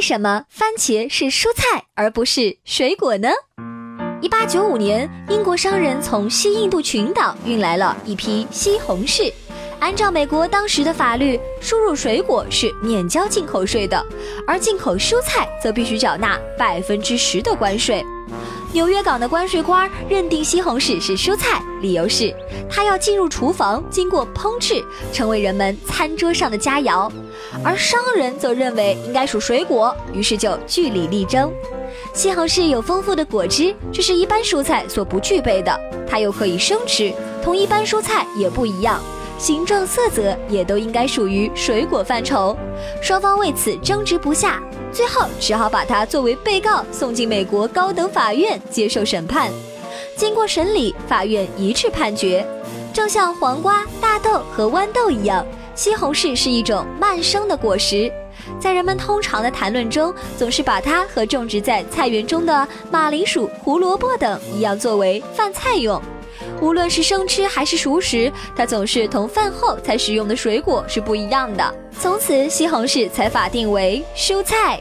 为什么番茄是蔬菜而不是水果呢？一八九五年，英国商人从西印度群岛运来了一批西红柿。按照美国当时的法律，输入水果是免交进口税的，而进口蔬菜则必须缴纳百分之十的关税。纽约港的关税官认定西红柿是蔬菜，理由是它要进入厨房，经过烹制，成为人们餐桌上的佳肴；而商人则认为应该属水果，于是就据理力争。西红柿有丰富的果汁，这是一般蔬菜所不具备的，它又可以生吃，同一般蔬菜也不一样。形状、色泽也都应该属于水果范畴，双方为此争执不下，最后只好把它作为被告送进美国高等法院接受审判。经过审理，法院一致判决，正像黄瓜、大豆和豌豆一样，西红柿是一种慢生的果实。在人们通常的谈论中，总是把它和种植在菜园中的马铃薯、胡萝卜等一样作为饭菜用。无论是生吃还是熟食，它总是同饭后才食用的水果是不一样的。从此，西红柿才法定为蔬菜。